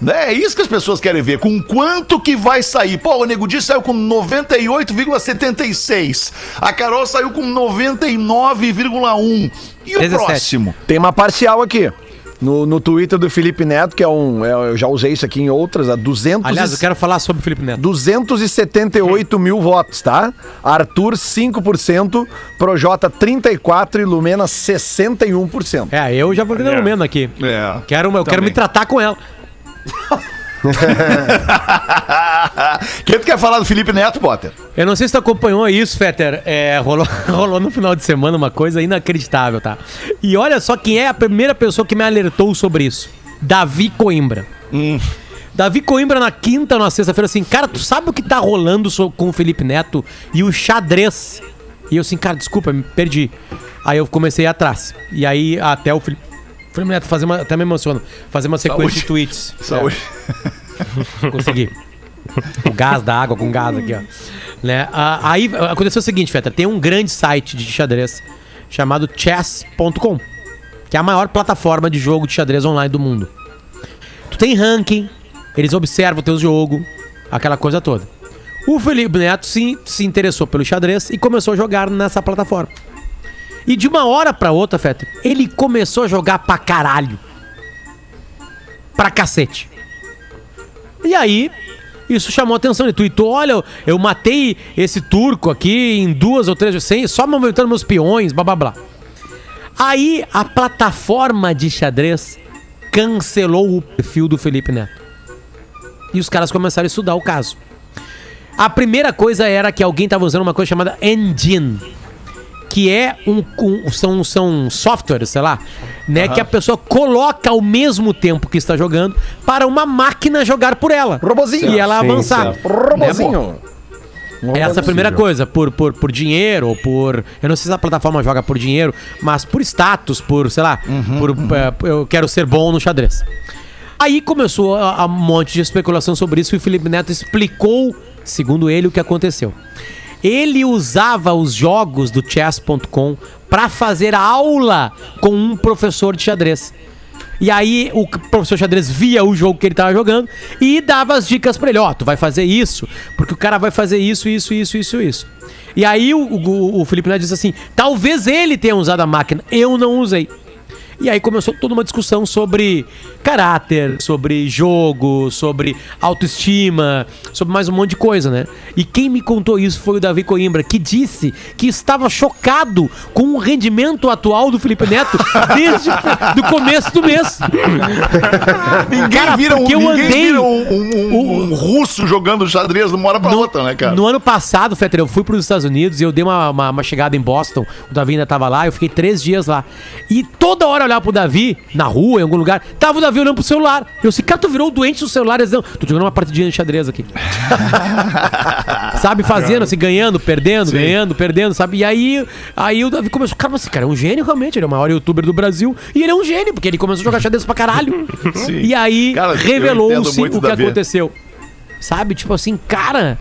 Né? É isso que as pessoas querem ver. Com quanto que vai sair? Pô, o Nego Di saiu com 98,76. A Carol saiu com 99,1. E o 17. próximo? Tem uma parcial aqui. No, no Twitter do Felipe Neto, que é um. é- eu já usei isso aqui em outras, a 200 Aliás, eu quero falar sobre o Felipe Neto. 278 mil votos, tá? Arthur 5%, Projota 34% e Lumena 61%. É, eu já vou ganhando menos aqui. É. Quero, eu quero Também. me tratar com ela. (laughs) (laughs) Quer tu quer falar do Felipe Neto, Potter? Eu não sei se tu acompanhou isso, Fetter. É, rolou, (laughs) rolou no final de semana uma coisa inacreditável, tá? E olha só quem é a primeira pessoa que me alertou sobre isso. Davi Coimbra. Davi Coimbra na quinta ou na sexta-feira assim, cara, tu sabe o que tá rolando com o Felipe Neto e o xadrez? E eu assim, cara, desculpa, me perdi. Aí eu comecei atrás. E aí até o Felipe, Felipe Neto fazer uma, até me emociona, fazer uma sequência Saúde. de tweets. Saúde. (laughs) (laughs) Consegui. O gás da água com gás aqui, ó. Né? Ah, aí aconteceu o seguinte, Feta, tem um grande site de xadrez chamado chess.com, que é a maior plataforma de jogo de xadrez online do mundo. Tu tem ranking, eles observam o teu jogo, aquela coisa toda. O Felipe Neto se, se interessou pelo xadrez e começou a jogar nessa plataforma. E de uma hora pra outra, Feta, ele começou a jogar pra caralho. Pra cacete. E aí, isso chamou a atenção. Ele tweetou: olha, eu- matei esse turco aqui em duas ou três vezes, só movimentando meus peões, blá blá blá. Aí a plataforma de xadrez cancelou o perfil do Felipe Neto. E os caras começaram a estudar o caso. A primeira coisa era que alguém estava usando uma coisa chamada Engine que é um, um- são, são softwares, sei lá, né, que a pessoa coloca ao mesmo tempo que está jogando para uma máquina jogar por ela. Robozinho. E ela Sim, avançar. certo. Robozinho. Essa é a primeira coisa, por, por, por dinheiro, ou por. Eu não sei se a plataforma joga por dinheiro, mas por status, por, sei lá, por. eh, eu quero ser bom no xadrez. Aí começou a, a um monte de especulação sobre isso e o Felipe Neto explicou, segundo ele, o que aconteceu. Ele usava os jogos do chess.com para fazer aula com um professor de xadrez. E aí o professor xadrez via o jogo que ele tava jogando e dava as dicas pra ele, ó, tu vai fazer isso, porque o cara vai fazer isso, isso, isso, isso, isso. E aí o, o, o Felipe Neto disse assim, talvez ele tenha usado a máquina, eu não usei. E aí começou toda uma discussão sobre caráter, sobre jogo, sobre autoestima, sobre mais um monte de coisa, né? E quem me contou isso foi o Davi Coimbra, que disse que estava chocado com o rendimento atual do Felipe Neto desde o começo do mês. Ninguém Cara, vira um, porque eu ninguém andei- vira um, um- um- russo jogando xadrez de uma hora pra outra, né, cara? No ano passado, Fetter, eu fui para os Estados Unidos e eu dei uma, uma, uma chegada em Boston. O Davi ainda tava lá, eu fiquei três dias lá. E toda hora eu olhava pro Davi, na rua, em algum lugar, tava o Davi olhando pro celular. Eu disse, cara, tu virou doente do celular. Não, tô jogando uma partidinha de xadrez aqui. (laughs) sabe, fazendo assim, ganhando, perdendo, ganhando, perdendo, sabe? E aí, aí o Davi começou, cara, mas esse cara é um gênio realmente, ele é o maior youtuber do Brasil. E ele é um gênio, porque ele começou a jogar xadrez pra caralho. Sim. E aí, revelou-se o que Davi. aconteceu. Sabe? Tipo assim, cara.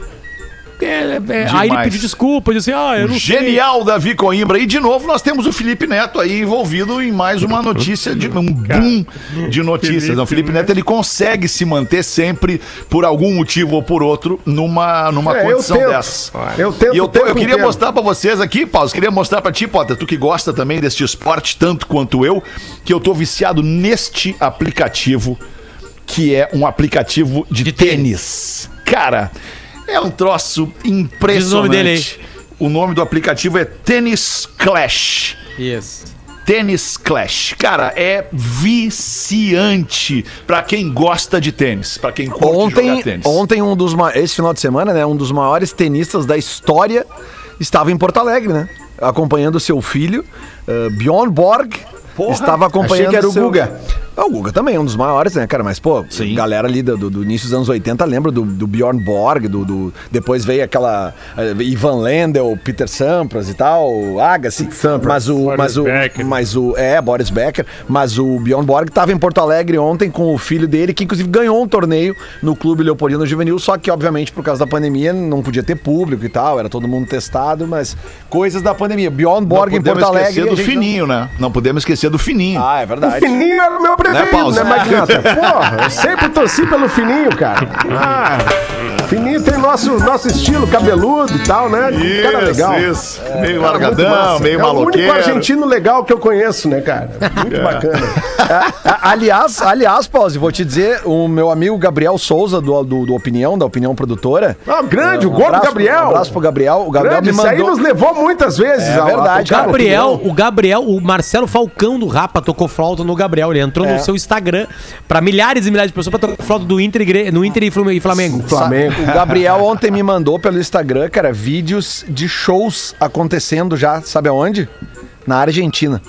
É, é, é, aí ele pediu desculpa, disse assim, ah, eu não sei. Genial Davi Coimbra. E de novo nós temos o Felipe Neto aí envolvido em mais uma notícia, de um (laughs) boom de notícias. O Felipe Neto ele consegue se manter sempre, por algum motivo ou por outro, numa, numa É, eu condição tento. dessa. Eu tento E eu, tô- eu queria inteiro. mostrar pra vocês aqui, Paulo, queria mostrar pra ti, Potter, tu que gosta também deste esporte tanto quanto eu, que eu tô viciado neste aplicativo, que é um aplicativo de, tênis. Cara, é um troço impressionante. Diz o nome dele aí. O nome do aplicativo é Tennis Clash. Isso. Tênis Clash. Cara, é viciante pra quem gosta de tênis, pra quem curte Ontem, jogar tênis. ontem um dos ma- esse final de semana, né, um dos maiores tenistas da história estava em Porto Alegre, né? Acompanhando seu filho, uh, Bjorn Borg. estava acompanhando achei que era o seu- Guga. Ah, o Guga também é um dos maiores, né, cara? Mas, pô, galera ali do, do- início dos anos 80 lembra do, do Bjorn Borg, do, do- depois veio aquela eh, Ivan Lendl, Peter Sampras e tal, Agassi. Sampras. Mas o, Boris mas o, Becker. mas o, é, Boris Becker, mas o Bjorn Borg estava em Porto Alegre ontem com o filho dele, que inclusive ganhou um torneio no Clube Leopoldino Juvenil, só que obviamente por causa da pandemia não podia ter público e tal, era todo mundo testado, mas coisas da pandemia. Bjorn Não Borg em podemos Porto Alegre. esquecer a do gente não- fininho, né? Não podemos esquecer do fininho. Ah, é verdade. Fininho era o meu preferido, Pausa? né, Magnata? (laughs) Porra, eu sempre torci pelo Fininho, cara. Ah, Fininho tem nosso, nosso estilo cabeludo e tal, né? cara legal. isso. meio Cara, largadão, massa. meio é o único argentino legal que eu conheço, né, cara? Muito bacana. A- aliás, aliás, Pause, vou te dizer, o meu amigo Gabriel Souza, do, do, do Opinião, da Opinião Produtora. Ah, grande, o um Gordo abraço- Gabriel. Um abraço pro Gabriel. O Gabriel Grande, me isso aí mandou. nos levou muitas vezes. É verdade. no Gabriel, o Gabriel, o Marcelo Falcão do Rapa tocou flauta no Gabriel. Ele entrou É. no seu Instagram pra milhares e milhares de pessoas pra tocar flauta do Inter, no Inter e Flamengo. Flamengo. O Gabriel ontem me mandou pelo Instagram, cara, vídeos de shows acontecendo já, sabe aonde? Na Argentina.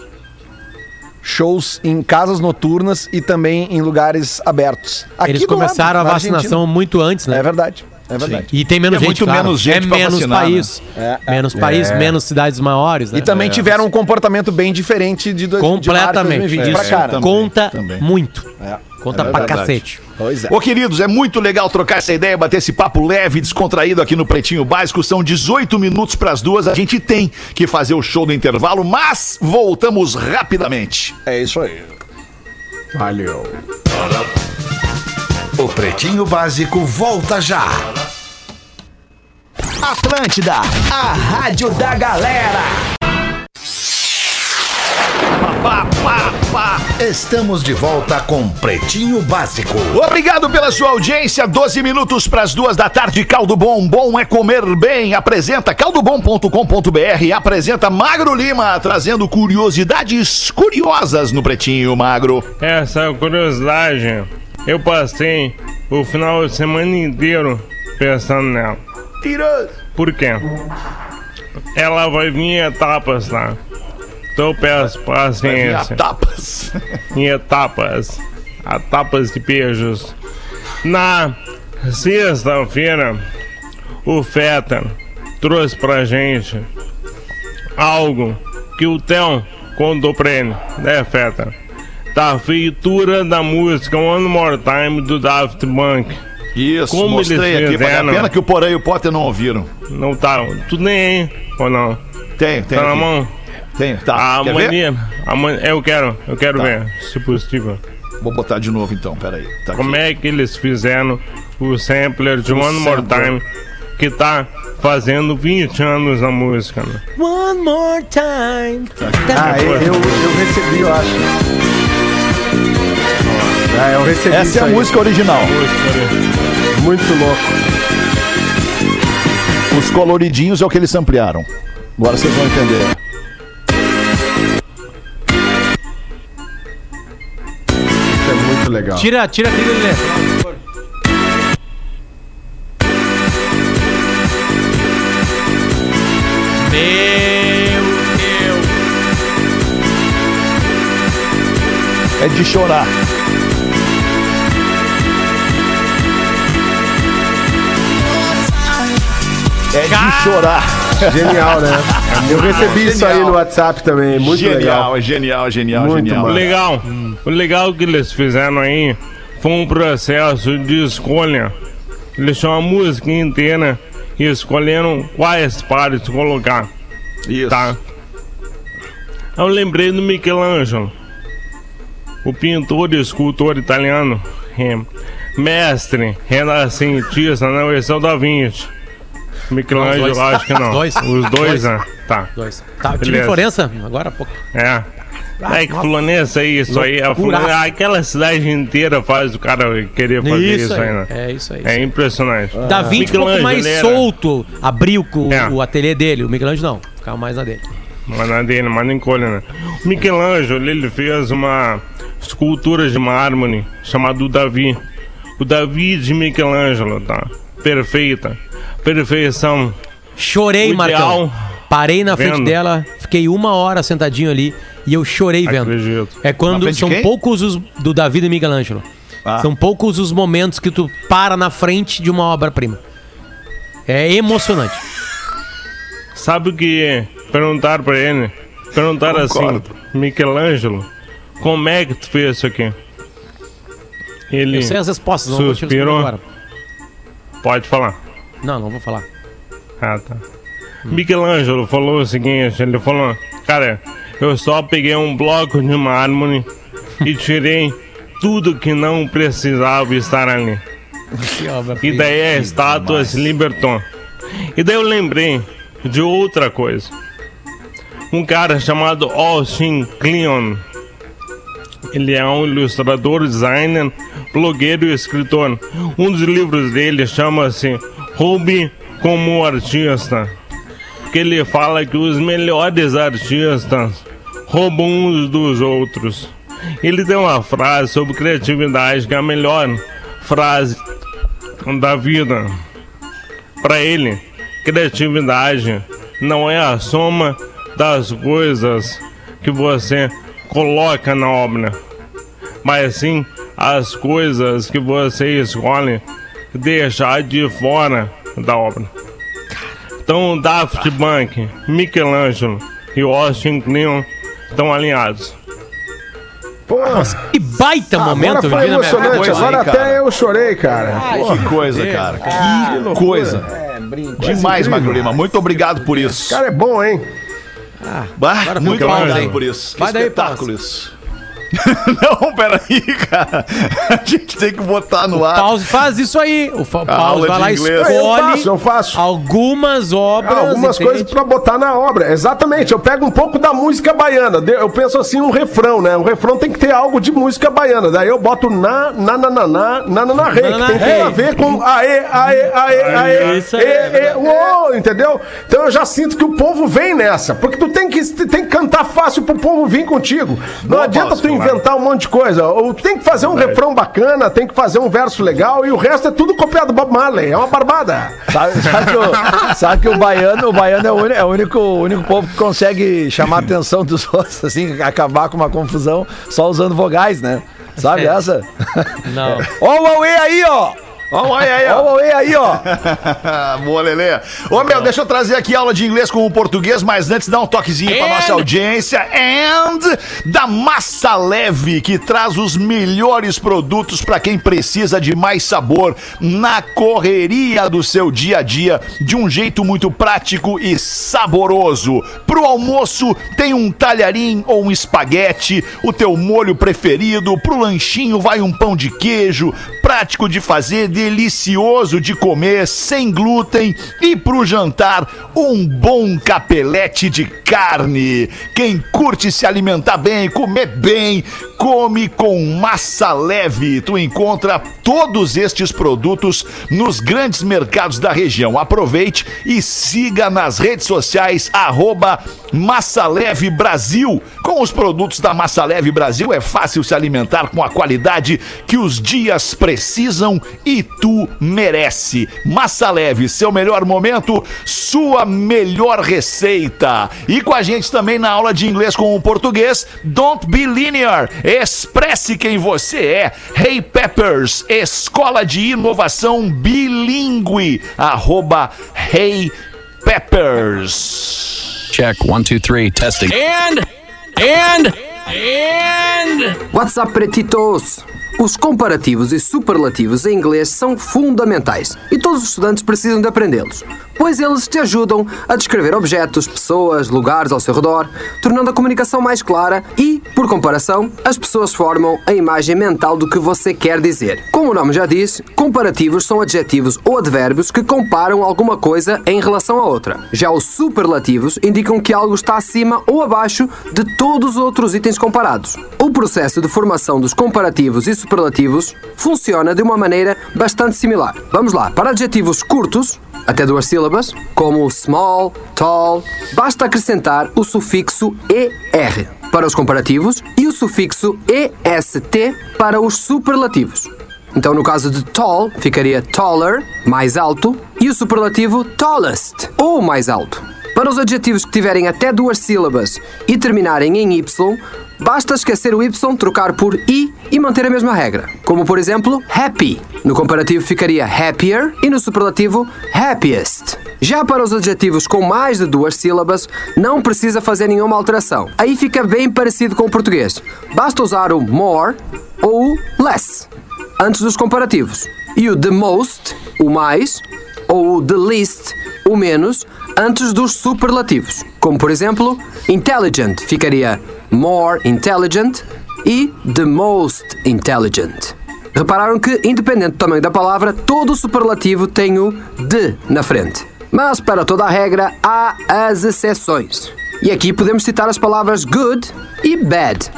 Shows em casas noturnas e também em lugares abertos. Aqui Eles do lado, começaram a na vacinação muito antes, Argentina. né? É verdade. É verdade. E tem menos É gente, muito claro. menos gente É pra menos vacinar, país. né? É, menos país, menos cidades maiores, né? E também tiveram um comportamento bem diferente de, dois, março de Completamente. 2020 Isso pra cá, né? também, conta também. muito. É. Conta É pra verdade. cacete. Pois é. Ô, queridos, é muito legal trocar essa ideia, bater esse papo leve, descontraído aqui no Pretinho Básico. São 18 minutos para as duas. A gente tem que fazer o show do intervalo, mas voltamos rapidamente. É isso aí. Valeu. O Pretinho Básico volta já. Atlântida, a rádio da galera. Pá, pá, pá. Estamos de volta com Pretinho Básico. Obrigado pela sua audiência. 12 minutos para as duas da tarde. Caldo Bom, bom é comer bem. Apresenta caldobom.com.br. Apresenta Magro Lima, trazendo curiosidades curiosas no Pretinho Magro. Essa curiosidade, eu passei o final de semana inteiro pensando nela. Tira. Por quê? Ela vai vir em etapas, tá? Então eu peço paciência. Tapas. (laughs) Em etapas. Etapas de beijos. Na sexta-feira, o Feta trouxe pra gente algo que o Theo contou pra ele, né, Feta? Da feitura da música One More Time do Daft Punk. Isso, Como mostrei eles aqui. Vale a fizeram? pena que o Porã e o Potter não ouviram. Não tá. Tu nem, hein? Ou não? Tem, tem. Tá na aqui. mão? Tem, tá. A Quer ver? mania. A mania eu quero, eu quero Tá. ver, se possível. Vou botar de novo então, peraí. Tá aqui. Como é que eles fizeram o sampler de One More. Time que tá fazendo 20 anos na música, né? One more time. Ah, eu, eu, eu recebi, eu acho. Ah, eu recebi Essa isso é a aí. música original. Muito louco. Os coloridinhos é o que eles ampliaram. Agora vocês vão entender. Isso é muito legal. Tira, tira a trilha, Lelê. Meu Deus. É de chorar. É de chorar. Genial, né? Eu recebi isso aí no WhatsApp também. Muito genial, legal. genial, genial, Muito genial. Legal, o legal que eles fizeram aí foi um processo de escolha. Eles tinham a música inteira e escolheram quais partes colocar, Isso. tá? Eu lembrei do Michelangelo, o pintor e escultor italiano, é, mestre, renascentista na versão da Vinci. Michelangelo, acho que não. Dois. Os dois, né? Tá. Dois. Tá, em Beleza. Florença agora há pouco. É. É que. Florença é isso aí. Florença, aquela cidade inteira faz o cara querer fazer isso, aí, né? É isso aí. É impressionante. Da Vinci um pouco mais era- solto, abriu com É. o ateliê dele. O Michelangelo não, ficava mais na dele. Mas na dele, mas nem colha, né? O Michelangelo, ele fez uma escultura de mármore chamada o Davi. O Davi de Michelangelo, tá? Perfeita. Perfeição. Chorei, O Marcão. ideal- Parei na frente Vendo. dela, fiquei uma hora sentadinho ali e eu chorei vendo. Acredito. É quando frente são quem? poucos os do Davi e Michelangelo. Ah. São poucos os momentos que tu para na frente de uma obra-prima. É emocionante. Sabe o que perguntaram pra ele? Perguntaram Concordo. assim, Michelangelo, como é que tu fez isso aqui? Ele Eu sei as respostas, não vou te responder Suspirou. agora. pode falar. Não, não vou falar. Ah, tá. Michelangelo falou o seguinte, ele falou, cara, eu só peguei um bloco de mármore e tirei tudo que não precisava estar ali. Que obra E daí a estátua se libertou. E daí eu lembrei de outra coisa. Um cara chamado Austin Kleon. Ele é um ilustrador, designer, blogueiro e escritor. Um dos livros dele chama-se Hobby como Artista. Que ele fala que os melhores artistas roubam uns dos outros. Ele tem uma frase sobre criatividade que é a melhor frase da vida. Para ele, criatividade não é a soma das coisas que você coloca na obra, mas sim as coisas que você escolhe deixar de fora da obra. Então, Daft Punk, Michelangelo e Austin Kleon estão alinhados. Pô, Que baita momento, agora foi emocionante. coisa, Agora até eu chorei, cara. Que coisa, cara. Que coisa. Demais, Magro Lima. Muito obrigado por isso. Cara, é bom, hein? Bah, muito obrigado por isso. Que Vai daí, espetáculo isso. (laughs) Não, peraí, cara. A gente tem que botar no ar. Pause, faz isso aí. O fa- Pause aula vai lá e inglês. escolhe Eu faço, eu faço. algumas obras. Algumas entende? coisas pra botar na obra. Exatamente. Eu pego um pouco da música baiana. De- Eu penso assim, um refrão, né? Um refrão tem que ter algo de música baiana. Daí eu boto na, na, na, na, na, na, na, na, rei, Na, que na, tem rei. tudo a ver com aê, aê, aê, aê, Isso aí, ê, é ê, verdade. uou, entendeu? Então eu já sinto que o povo vem nessa. Porque tu tem que, tem que cantar fácil pro povo vir contigo. Não adianta tu claro. Inventar um monte de coisa. Ou tem que fazer um refrão bacana, tem que fazer um verso legal e o resto é tudo copiado do Bob Marley. É uma barbada. Sabe, sabe que, o, sabe que o baiano, o baiano é, o, é o único, o único povo que consegue chamar a atenção dos (laughs) outros, assim, acabar com uma confusão só usando vogais, né? Sabe essa? Não. Ó o Huawei aí, ó! Ó, olha aí, Ó o ó. Huawei aí, ó! (laughs) Boa, Lelê. Ô, meu, deixa eu trazer aqui aula de inglês com o português, mas antes dá um toquezinho pra And- nossa audiência. And da Massa Leve, que traz os melhores produtos pra quem precisa de mais sabor na correria do seu dia a dia, de um jeito muito prático e saboroso. Pro almoço, tem um talharim ou um espaguete, o teu molho preferido. Pro lanchinho, vai um pão de queijo, prático de fazer, delicioso de comer, sem glúten. E pro jantar, um bom capelete de carne. Quem curte se alimentar bem, comer bem, come com massa leve. Tu encontra todos estes produtos nos grandes mercados da região. Aproveite e siga nas redes sociais, arroba Massa Leve Brasil. Com os produtos da Massa Leve Brasil é fácil se alimentar com a qualidade que os dias precisam e tu merece. Massa Leve, seu melhor momento, sua melhor receita. E com a gente também na aula de inglês com o português, Don't Be Linear. Expresse quem você é. Hey Peppers, escola de inovação bilíngue. Arroba Hey Peppers. Check one, two, three, testing. And, and, and. What's up, pretitos? Os comparativos e superlativos em inglês são fundamentais e todos os estudantes precisam de aprendê-los, pois eles te ajudam a descrever objetos, pessoas, lugares ao seu redor, tornando a comunicação mais clara e, por comparação, as pessoas formam a imagem mental do que você quer dizer. Como o nome já diz, comparativos são adjetivos ou advérbios que comparam alguma coisa em relação a outra. Já os superlativos indicam que algo está acima ou abaixo de todos os outros itens comparados. O processo de formação dos comparativos e superlativos funciona de uma maneira bastante similar. Vamos lá, para adjetivos curtos, até duas sílabas, como small, tall, basta acrescentar o sufixo ER para os comparativos e o sufixo EST para os superlativos. Então, no caso de tall, ficaria taller, mais alto, e o superlativo tallest, ou mais alto. Para os adjetivos que tiverem até duas sílabas e terminarem em Y, basta esquecer o Y, trocar por I e manter a mesma regra. Como, por exemplo, happy. No comparativo ficaria happier e no superlativo happiest. Já para os adjetivos com mais de duas sílabas, não precisa fazer nenhuma alteração. Aí fica bem parecido com o português. Basta usar o more ou o less antes dos comparativos. E o the most, o mais, ou o the least, o menos, antes dos superlativos. Como por exemplo, intelligent ficaria more intelligent e the most intelligent. Repararam que, independente do tamanho da palavra, todo superlativo tem o de na frente. Mas para toda a regra há as exceções. E aqui podemos citar as palavras good e bad.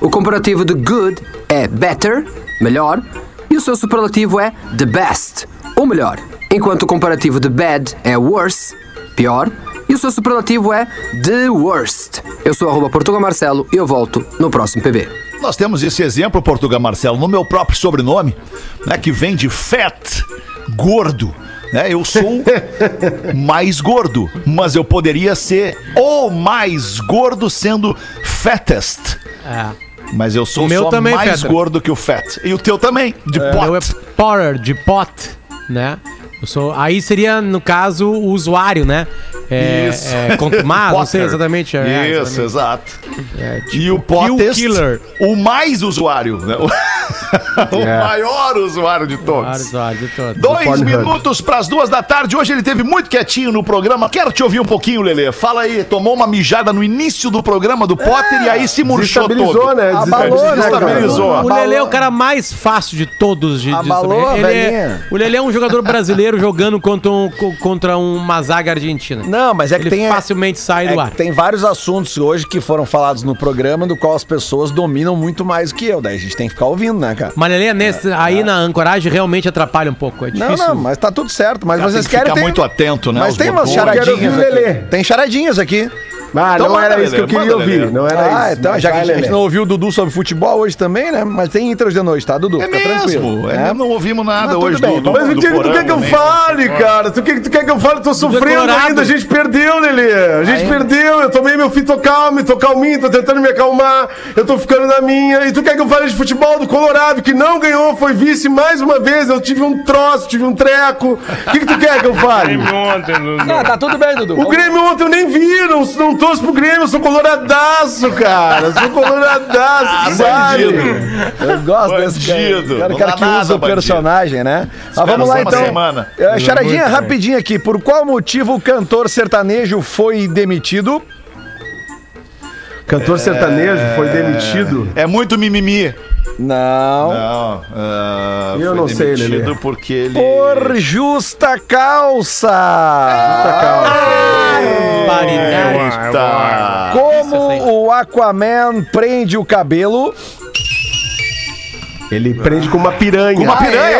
O comparativo de good é better, melhor, e o seu superlativo é the best, ou melhor. Enquanto o comparativo de bad é worse, pior, e o seu superlativo é the worst. Eu sou arroba Portugal Marcelo e eu volto no próximo PB. Nós temos esse exemplo, Portugal Marcelo, no meu próprio sobrenome, né, que vem de fat, gordo. Né? Eu sou (laughs) mais gordo, mas eu poderia ser o mais gordo sendo fattest. É. Mas eu sou O meu só também, mais Fetter. gordo que o fat. E o teu também, de O pot. meu é Potter, de pot, né? Eu sou, aí seria, no caso, o usuário, né? É, Isso. É, contumaz, (laughs) não sei Potter. exatamente. é, Isso, exatamente. exato. É, tipo, E o Kill Pottest, Killer. o mais usuário, né? O, (laughs) o É. maior usuário de todos. Vários usuários de todos. Dois Pornhub. minutos para as duas da tarde. Hoje ele teve muito quietinho no programa. Quero te ouvir um pouquinho, Lelê. Fala aí, tomou uma mijada no início do programa do Potter e aí se murchou Desestabilizou, todo. né? Abalou, né? Desestabilizou. O Abalou. Lelê é o cara mais fácil de todos. De, de Abalou a Ele é- o Lelê é um jogador brasileiro jogando contra, um, co- contra uma zaga argentina. Não, mas é que Ele tem. facilmente sai é do ar. tem vários assuntos hoje que foram falados no programa, do qual as pessoas dominam muito mais que eu. Daí a gente tem que ficar ouvindo, né, cara? Mas Lelê, nesse, aí na ancoragem realmente atrapalha um pouco. É Não, difícil. não, mas tá tudo certo. Mas Cara, vocês tem que querem. ficar tem- muito atento, né, Mas tem umas charadinhas. aqui. Lelê. Tem charadinhas aqui. Ah, Então não era isso que eu queria manda, ouvir. Lelê. Não era Ah, isso. então, já que a gente Lelê. não ouviu o Dudu sobre futebol hoje também, né? Mas tem intros de noite, tá, Dudu? É Fica mesmo. tranquilo. É, né? Não ouvimos nada Mas hoje do, do, Mas o que, tu quer que eu fale, cara? Tu quer que tu quer que eu fale? Tô sofrendo Colorado. ainda. A gente perdeu, Lelê. A gente Aí. perdeu. Eu tomei meu fitocalme, tô calminho, tô tentando me acalmar. Eu tô ficando na minha. E tu quer que eu fale de futebol do Colorado, que não ganhou, foi vice mais uma vez. Eu tive um troço, tive um treco. O que, que tu quer que eu fale? (laughs) Teve ontem, Dudu. Ah, tá tudo bem, Dudu. O Grêmio ontem eu nem vi, não, não torço pro Grêmio, eu sou coloradaço, cara. Sou coloradaço, sabe? Eu gosto desse cara. Bandido. Cara, cara que nada, usa o bandido. personagem, né? Mas vamos lá então. semana. É, charadinha rapidinho aqui. Por qual motivo o cantor sertanejo foi demitido? Cantor sertanejo foi demitido. É muito mimimi. Não. Não, ah, Eu foi não sei, Lelê. porque ele... Por justa causa. Barbaridade. Eita. Como o Aquaman prende o cabelo? Ele prende com uma piranha. Uma piranha,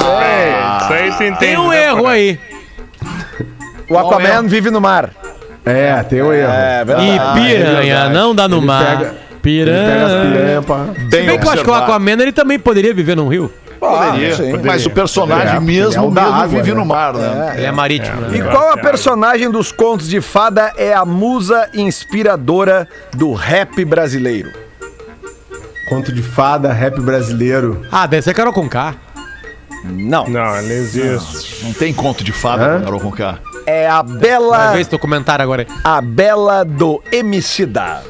boa! Isso aí tu entende. Tem um né, erro aí. O Aquaman vive no mar. É, tem um erro. É verdade. E piranha, não dá no Ele mar. Ele pega as piranha. piranhas Se bem que eu acho que o. Aquaman ele também poderia viver num rio. Poderia, Ah, sim. mas o personagem É, mesmo, é o da mesmo água, vive né? no mar, né? Ele é marítimo, E né? qual a personagem dos contos de fada é a musa inspiradora do rap brasileiro? Conto de fada, rap brasileiro. Ah, deve ser Carol Conká. Não. Não, ele existe. Não tem conto de fada Hã? com Carol Conká. É a Vai Bela, ver esse documentário agora aí. a Bela do Emicida.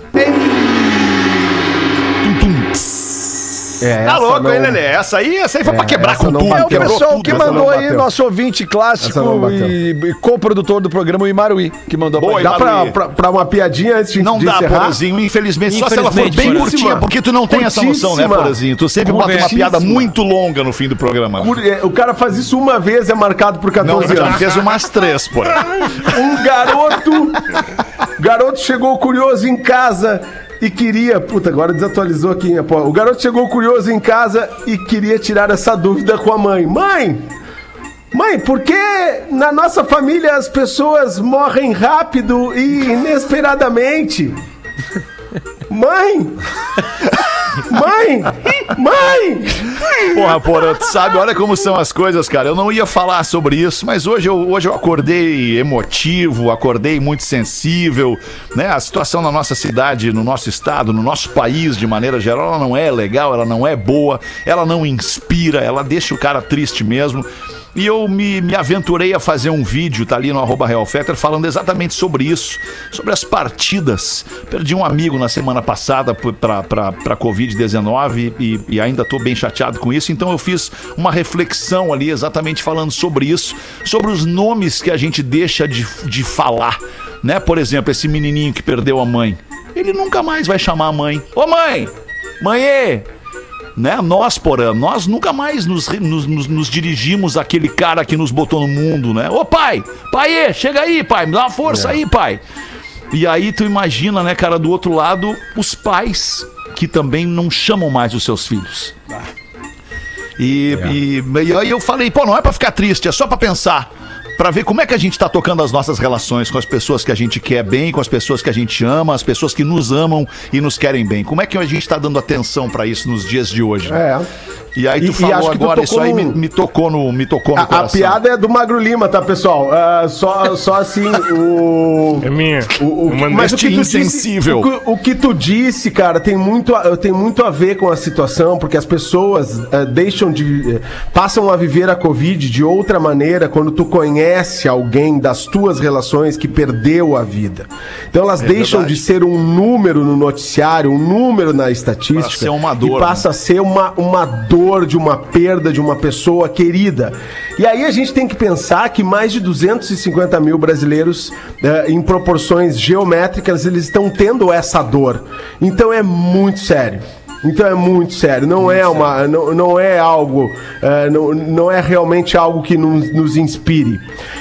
É, Tá louco, não- hein, Lelê? Essa aí, essa aí foi É, pra quebrar com não tudo. É o pessoal que mandou não aí, nosso ouvinte clássico não e, e coprodutor do programa, o Imaruí, que mandou Boa, Dá pra, pra, pra uma piadinha antes de, Não de dá? Porazinho, infelizmente. Só se ela for Infelizmente, bem curtinha, porque tu não tem essa noção, né. Porazinho? Tu sempre bota uma piada muito longa no fim do programa. Por- é, O cara faz isso uma vez, é marcado por Não, 14 já anos. fez umas três, pô. Um garoto. garoto chegou curioso em casa e queria. Puta, agora desatualizou aqui, né, pô. O garoto chegou curioso em casa e queria tirar essa dúvida com a mãe. Mãe! Mãe, por que na nossa família as pessoas morrem rápido e inesperadamente? Mãe! (laughs) Mãe! Mãe! Porra, porra, tu sabe, olha como são as coisas, cara. Eu não ia falar sobre isso, mas hoje eu, hoje eu acordei emotivo, acordei muito sensível, né? A situação na nossa cidade, no nosso estado, no nosso país, de maneira geral, ela não é legal, ela não é boa, ela não inspira, ela deixa o cara triste mesmo. E eu me, me aventurei a fazer um vídeo, tá ali no arroba Real Fetter, falando exatamente sobre isso, sobre as partidas. Perdi um amigo na semana passada p- pra, pra, pra Covid-19 e, e ainda tô bem chateado com isso, então eu fiz uma reflexão ali exatamente falando sobre isso, sobre os nomes que a gente deixa de, de falar, né? Por exemplo, esse menininho que perdeu a mãe. Ele nunca mais vai chamar a mãe. Ô mãe! Mãe! Né? Nós, porã, nós nunca mais nos, nos, nos- nos dirigimos àquele cara que nos botou no mundo, né? Ô pai, pai, chega aí, pai, me dá uma força aí, pai. E aí tu imagina, né, cara, do outro lado, os pais que também não chamam mais os seus filhos. E, e, e aí eu falei, pô, não é pra ficar triste, é só pra pensar. Pra ver como é que a gente tá tocando as nossas relações com as pessoas que a gente quer bem, com as pessoas que a gente ama, as pessoas que nos amam e nos querem bem. Como é que a gente tá dando atenção pra isso nos dias de hoje? É. E aí tu E- e falou acho que tu agora, isso tocou aí me, num- me tocou no, me tocou no A, a coração. piada é do Magro Lima, tá, pessoal? Ah, só, só assim, (laughs) o. É minha. O, o- mas o que, tu disse, insensível. o, que- o que tu disse, cara, tem muito, a- tem muito a ver com a situação, porque as pessoas eh, deixam de. eh, passam a viver a Covid de outra maneira quando tu conhece alguém das tuas relações que perdeu a vida. Então elas deixam É verdade. de ser um número no noticiário, um número na estatística. Pra ser uma dor, E passa a ser uma, uma dor de uma perda de uma pessoa querida. E aí a gente tem que pensar que mais de 250 mil brasileiros, eh, em proporções geométricas, eles estão tendo essa dor. Então é muito sério. Então é muito sério, não é uma, não, não é algo, eh, não, não é realmente algo que nos, nos inspire.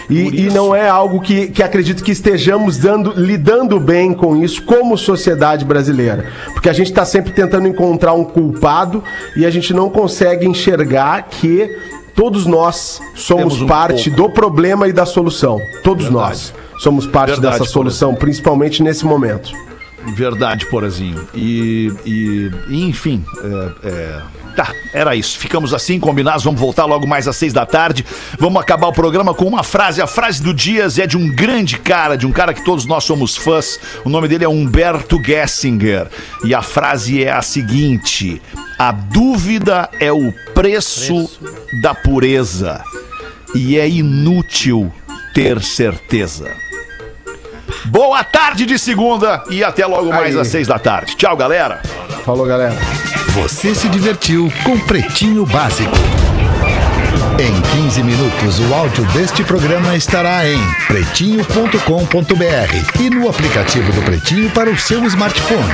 E, e não é algo que, que acredito que estejamos dando, lidando bem com isso como sociedade brasileira, porque a gente está sempre tentando encontrar um culpado e a gente não consegue enxergar que todos nós somos um parte do problema e da solução, todos nós somos parte Verdade, dessa solução, principalmente nesse momento. Verdade, Porazinho. E, e, e, enfim, é, é, tá, era isso. Ficamos assim, combinados. Vamos voltar logo mais às seis da tarde. Vamos acabar o programa com uma frase. A frase do Dias é de um grande cara, de um cara que todos nós somos fãs. O nome dele é Humberto Gessinger. E a frase é a seguinte: A dúvida é o preço da pureza. E é inútil ter certeza. Boa tarde de segunda e até logo mais Aí. às seis da tarde. Tchau, galera. Falou, galera. Você se divertiu com Pretinho Básico. Em 15 minutos, o áudio deste programa estará em pretinho.com.br e no aplicativo do Pretinho para o seu smartphone.